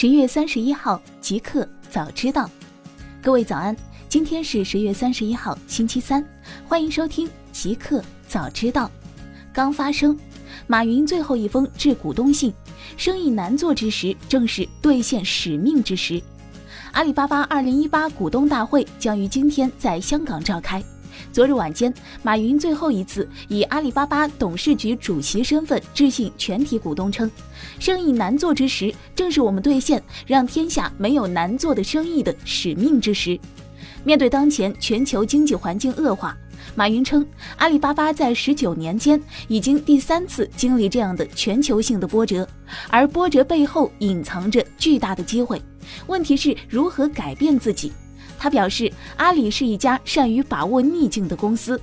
十月三十一号，即刻早知道。各位早安，今天是十月三十一号，星期三，欢迎收听即刻早知道。刚发生，马云最后一封致股东信，生意难做之时，正是兑现使命之时。阿里巴巴二零一八股东大会将于今天在香港召开。昨日晚间，马云最后一次以阿里巴巴董事局主席身份致信全体股东，称：“生意难做之时，正是我们兑现让天下没有难做的生意的使命之时。”面对当前全球经济环境恶化，马云称，阿里巴巴在十九年间已经第三次经历这样的全球性的波折，而波折背后隐藏着巨大的机会。问题是如何改变自己。他表示，阿里是一家善于把握逆境的公司。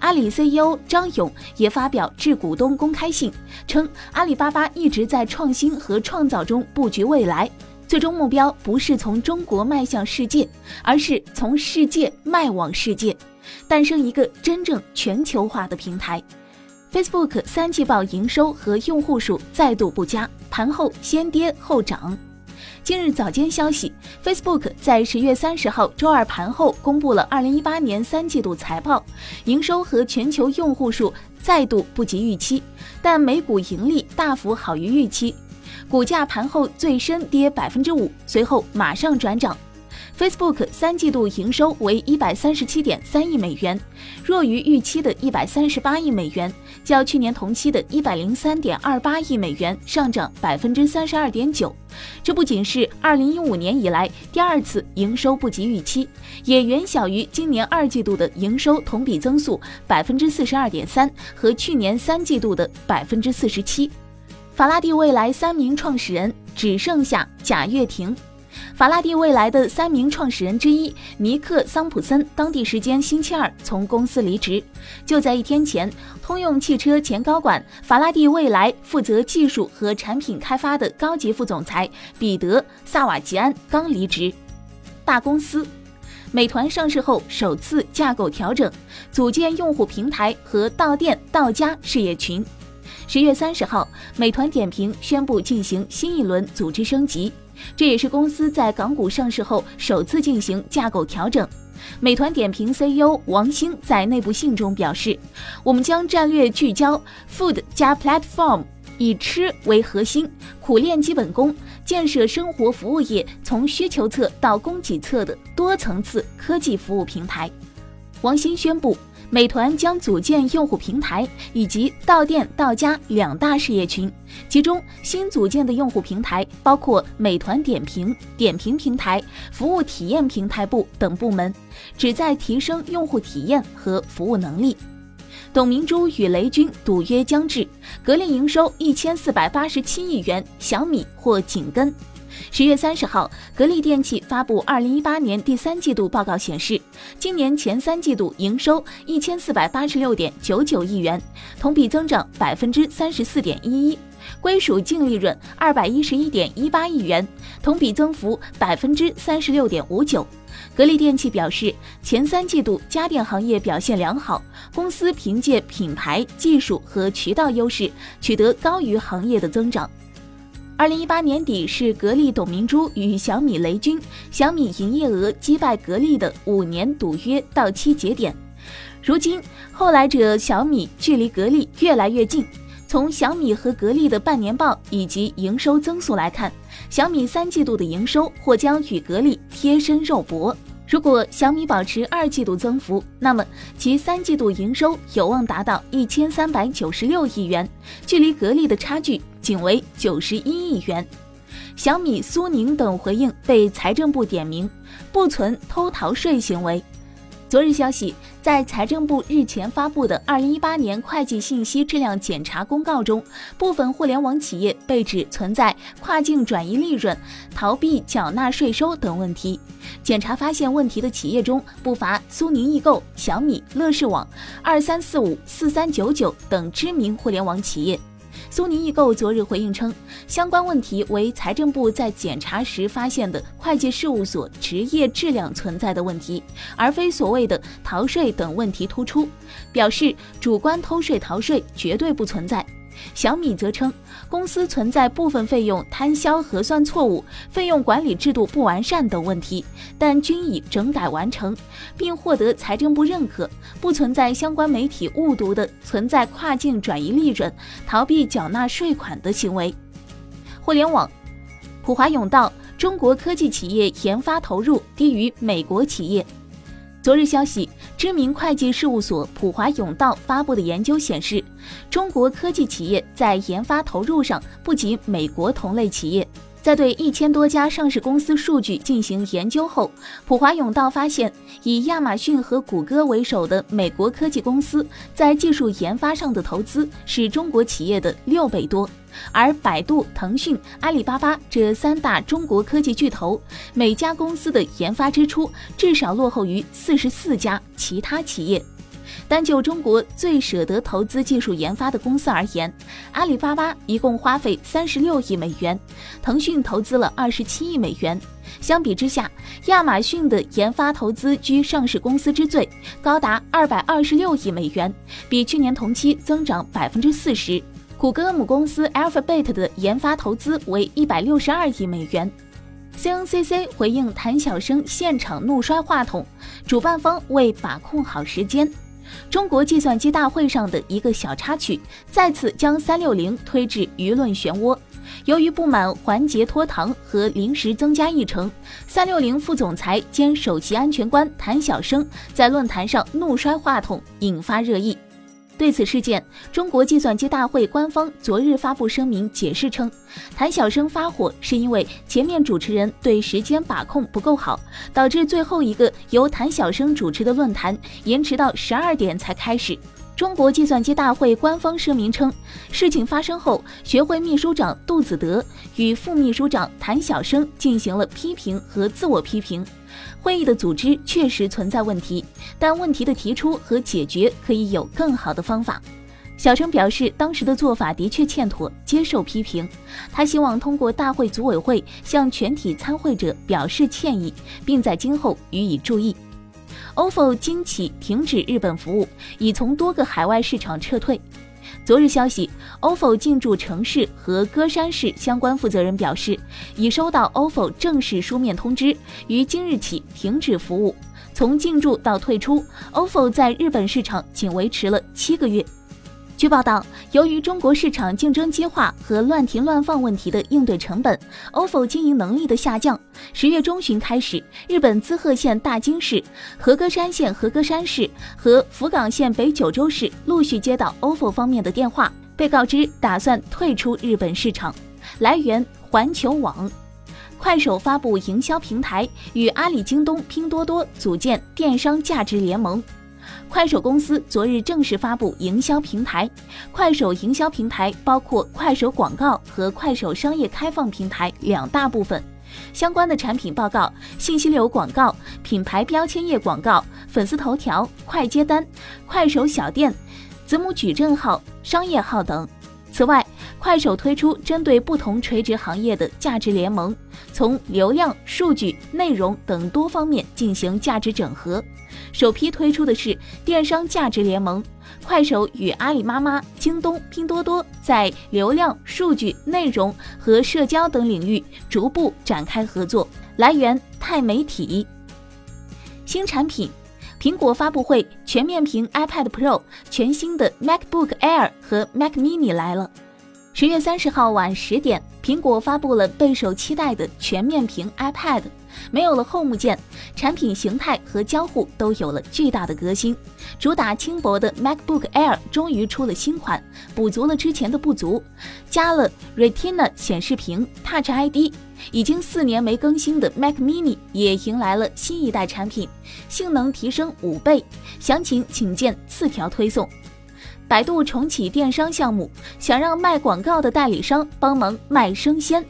阿里 CEO 张勇也发表致股东公开信，称阿里巴巴一直在创新和创造中布局未来，最终目标不是从中国迈向世界，而是从世界迈往世界，诞生一个真正全球化的平台。Facebook 三季报营收和用户数再度不佳，盘后先跌后涨。今日早间消息，Facebook 在十月三十号周二盘后公布了二零一八年三季度财报，营收和全球用户数再度不及预期，但每股盈利大幅好于预期，股价盘后最深跌百分之五，随后马上转涨。Facebook 三季度营收为一百三十七点三亿美元，弱于预期的一百三十八亿美元，较去年同期的一百零三点二八亿美元上涨百分之三十二点九。这不仅是二零一五年以来第二次营收不及预期，也远小于今年二季度的营收同比增速百分之四十二点三和去年三季度的百分之四十七。法拉第未来三名创始人只剩下贾跃亭。法拉第未来的三名创始人之一尼克·桑普森，当地时间星期二从公司离职。就在一天前，通用汽车前高管、法拉第未来负责技术和产品开发的高级副总裁彼得·萨瓦吉安刚离职。大公司，美团上市后首次架构调整，组建用户平台和到店到家事业群。十月三十号，美团点评宣布进行新一轮组织升级。这也是公司在港股上市后首次进行架构调整。美团点评 CEO 王兴在内部信中表示：“我们将战略聚焦 Food 加 Platform，以吃为核心，苦练基本功，建设生活服务业从需求侧到供给侧的多层次科技服务平台。”王兴宣布。美团将组建用户平台以及到店到家两大事业群，其中新组建的用户平台包括美团点评、点评平台、服务体验平台部等部门，旨在提升用户体验和服务能力。董明珠与雷军赌约将至，格力营收一千四百八十七亿元，小米或紧跟。十月三十号，格力电器发布二零一八年第三季度报告，显示，今年前三季度营收一千四百八十六点九九亿元，同比增长百分之三十四点一一，归属净利润二百一十一点一八亿元，同比增幅百分之三十六点五九。格力电器表示，前三季度家电行业表现良好，公司凭借品牌、技术和渠道优势，取得高于行业的增长。二零一八年底是格力董明珠与小米雷军、小米营业额击败格力的五年赌约到期节点。如今，后来者小米距离格力越来越近。从小米和格力的半年报以及营收增速来看，小米三季度的营收或将与格力贴身肉搏。如果小米保持二季度增幅，那么其三季度营收有望达到一千三百九十六亿元，距离格力的差距仅为九十一亿元。小米、苏宁等回应被财政部点名，不存偷逃税行为。昨日消息，在财政部日前发布的《二零一八年会计信息质量检查公告》中，部分互联网企业被指存在跨境转移利润、逃避缴纳税收等问题。检查发现问题的企业中不乏苏宁易购、小米、乐视网、二三四五、四三九九等知名互联网企业。苏宁易购昨日回应称，相关问题为财政部在检查时发现的会计事务所职业质量存在的问题，而非所谓的逃税等问题突出。表示主观偷税逃税绝对不存在。小米则称，公司存在部分费用摊销核算错误、费用管理制度不完善等问题，但均已整改完成，并获得财政部认可，不存在相关媒体误读的存在跨境转移利润、逃避缴纳税款的行为。互联网，普华永道，中国科技企业研发投入低于美国企业。昨日消息，知名会计事务所普华永道发布的研究显示，中国科技企业在研发投入上不及美国同类企业。在对一千多家上市公司数据进行研究后，普华永道发现，以亚马逊和谷歌为首的美国科技公司在技术研发上的投资是中国企业的六倍多，而百度、腾讯、阿里巴巴这三大中国科技巨头，每家公司的研发支出至少落后于四十四家其他企业。单就中国最舍得投资技术研发的公司而言，阿里巴巴一共花费三十六亿美元，腾讯投资了二十七亿美元。相比之下，亚马逊的研发投资居上市公司之最，高达二百二十六亿美元，比去年同期增长百分之四十。谷歌母公司 Alphabet 的研发投资为一百六十二亿美元。CNCC 回应谭晓生现场怒摔话筒，主办方为把控好时间。中国计算机大会上的一个小插曲，再次将三六零推至舆论漩涡。由于不满环节拖堂和临时增加议程，三六零副总裁兼首席安全官谭晓生在论坛上怒摔话筒，引发热议。对此事件，中国计算机大会官方昨日发布声明解释称，谭晓生发火是因为前面主持人对时间把控不够好，导致最后一个由谭晓生主持的论坛延迟到十二点才开始。中国计算机大会官方声明称，事情发生后，学会秘书长杜子德与副秘书长谭晓生进行了批评和自我批评。会议的组织确实存在问题，但问题的提出和解决可以有更好的方法。小陈表示，当时的做法的确欠妥，接受批评。他希望通过大会组委会向全体参会者表示歉意，并在今后予以注意。OFO 今起停止日本服务，已从多个海外市场撤退。昨日消息，OFO 进驻城市和歌山市相关负责人表示，已收到 OFO 正式书面通知，于今日起停止服务。从进驻到退出，OFO 在日本市场仅维持了七个月。据报道，由于中国市场竞争激化和乱停乱放问题的应对成本，OFO 经营能力的下降，十月中旬开始，日本滋贺县大津市、和歌山县和歌山市和福冈县北九州市陆续接到 OFO 方面的电话，被告知打算退出日本市场。来源：环球网。快手发布营销平台，与阿里、京东、拼多多组建电商价值联盟。快手公司昨日正式发布营销平台。快手营销平台包括快手广告和快手商业开放平台两大部分，相关的产品报告、信息流广告、品牌标签页广告、粉丝头条、快接单、快手小店、子母矩阵号、商业号等。此外，快手推出针对不同垂直行业的价值联盟，从流量、数据、内容等多方面进行价值整合。首批推出的是电商价值联盟，快手与阿里妈妈、京东、拼多多在流量、数据、内容和社交等领域逐步展开合作。来源：钛媒体。新产品，苹果发布会，全面屏 iPad Pro、全新的 MacBook Air 和 Mac Mini 来了。十月三十号晚十点，苹果发布了备受期待的全面屏 iPad。没有了 Home 键，产品形态和交互都有了巨大的革新。主打轻薄的 MacBook Air 终于出了新款，补足了之前的不足，加了 Retina 显示屏、Touch ID。已经四年没更新的 Mac Mini 也迎来了新一代产品，性能提升五倍。详情请见次条推送。百度重启电商项目，想让卖广告的代理商帮忙卖生鲜。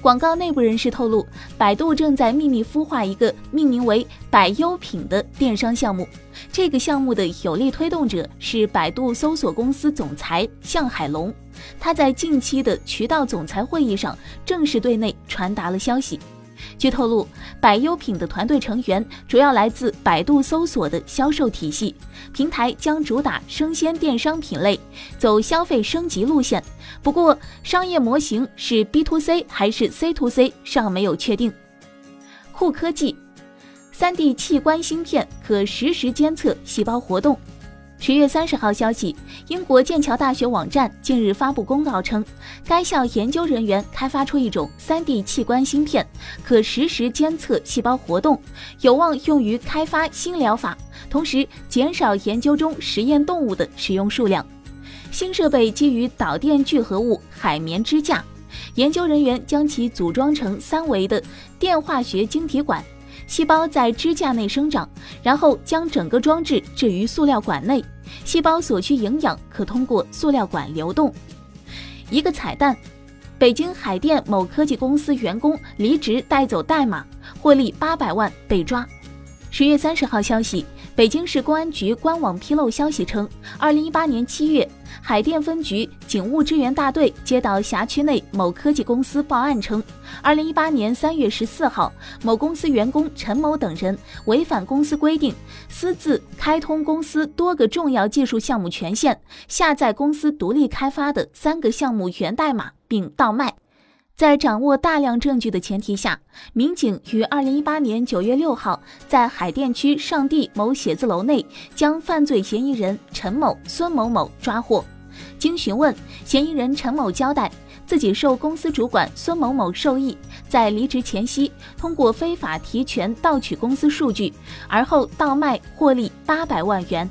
广告内部人士透露，百度正在秘密孵化一个命名为“百优品”的电商项目。这个项目的有力推动者是百度搜索公司总裁向海龙。他在近期的渠道总裁会议上正式对内传达了消息。据透露，百优品的团队成员主要来自百度搜索的销售体系，平台将主打生鲜电商品类，走消费升级路线。不过，商业模型是 B to C 还是 C to C 尚没有确定。酷科技，3D 器官芯片可实时监测细胞活动。十月三十号消息，英国剑桥大学网站近日发布公告称，该校研究人员开发出一种 3D 器官芯片，可实时监测细胞活动，有望用于开发新疗法，同时减少研究中实验动物的使用数量。新设备基于导电聚合物海绵支架，研究人员将其组装成三维的电化学晶体管。细胞在支架内生长，然后将整个装置置于塑料管内。细胞所需营养可通过塑料管流动。一个彩蛋：北京海淀某科技公司员工离职带走代码，获利八百万被抓。十月三十号消息，北京市公安局官网披露消息称，二零一八年七月。海淀分局警务支援大队接到辖区内某科技公司报案称，二零一八年三月十四号，某公司员工陈某等人违反公司规定，私自开通公司多个重要技术项目权限，下载公司独立开发的三个项目源代码并倒卖。在掌握大量证据的前提下，民警于二零一八年九月六号在海淀区上地某写字楼内将犯罪嫌疑人陈某、孙某某抓获。经询问，嫌疑人陈某交代，自己受公司主管孙某某授意，在离职前夕通过非法提权盗取公司数据，而后倒卖获利八百万元。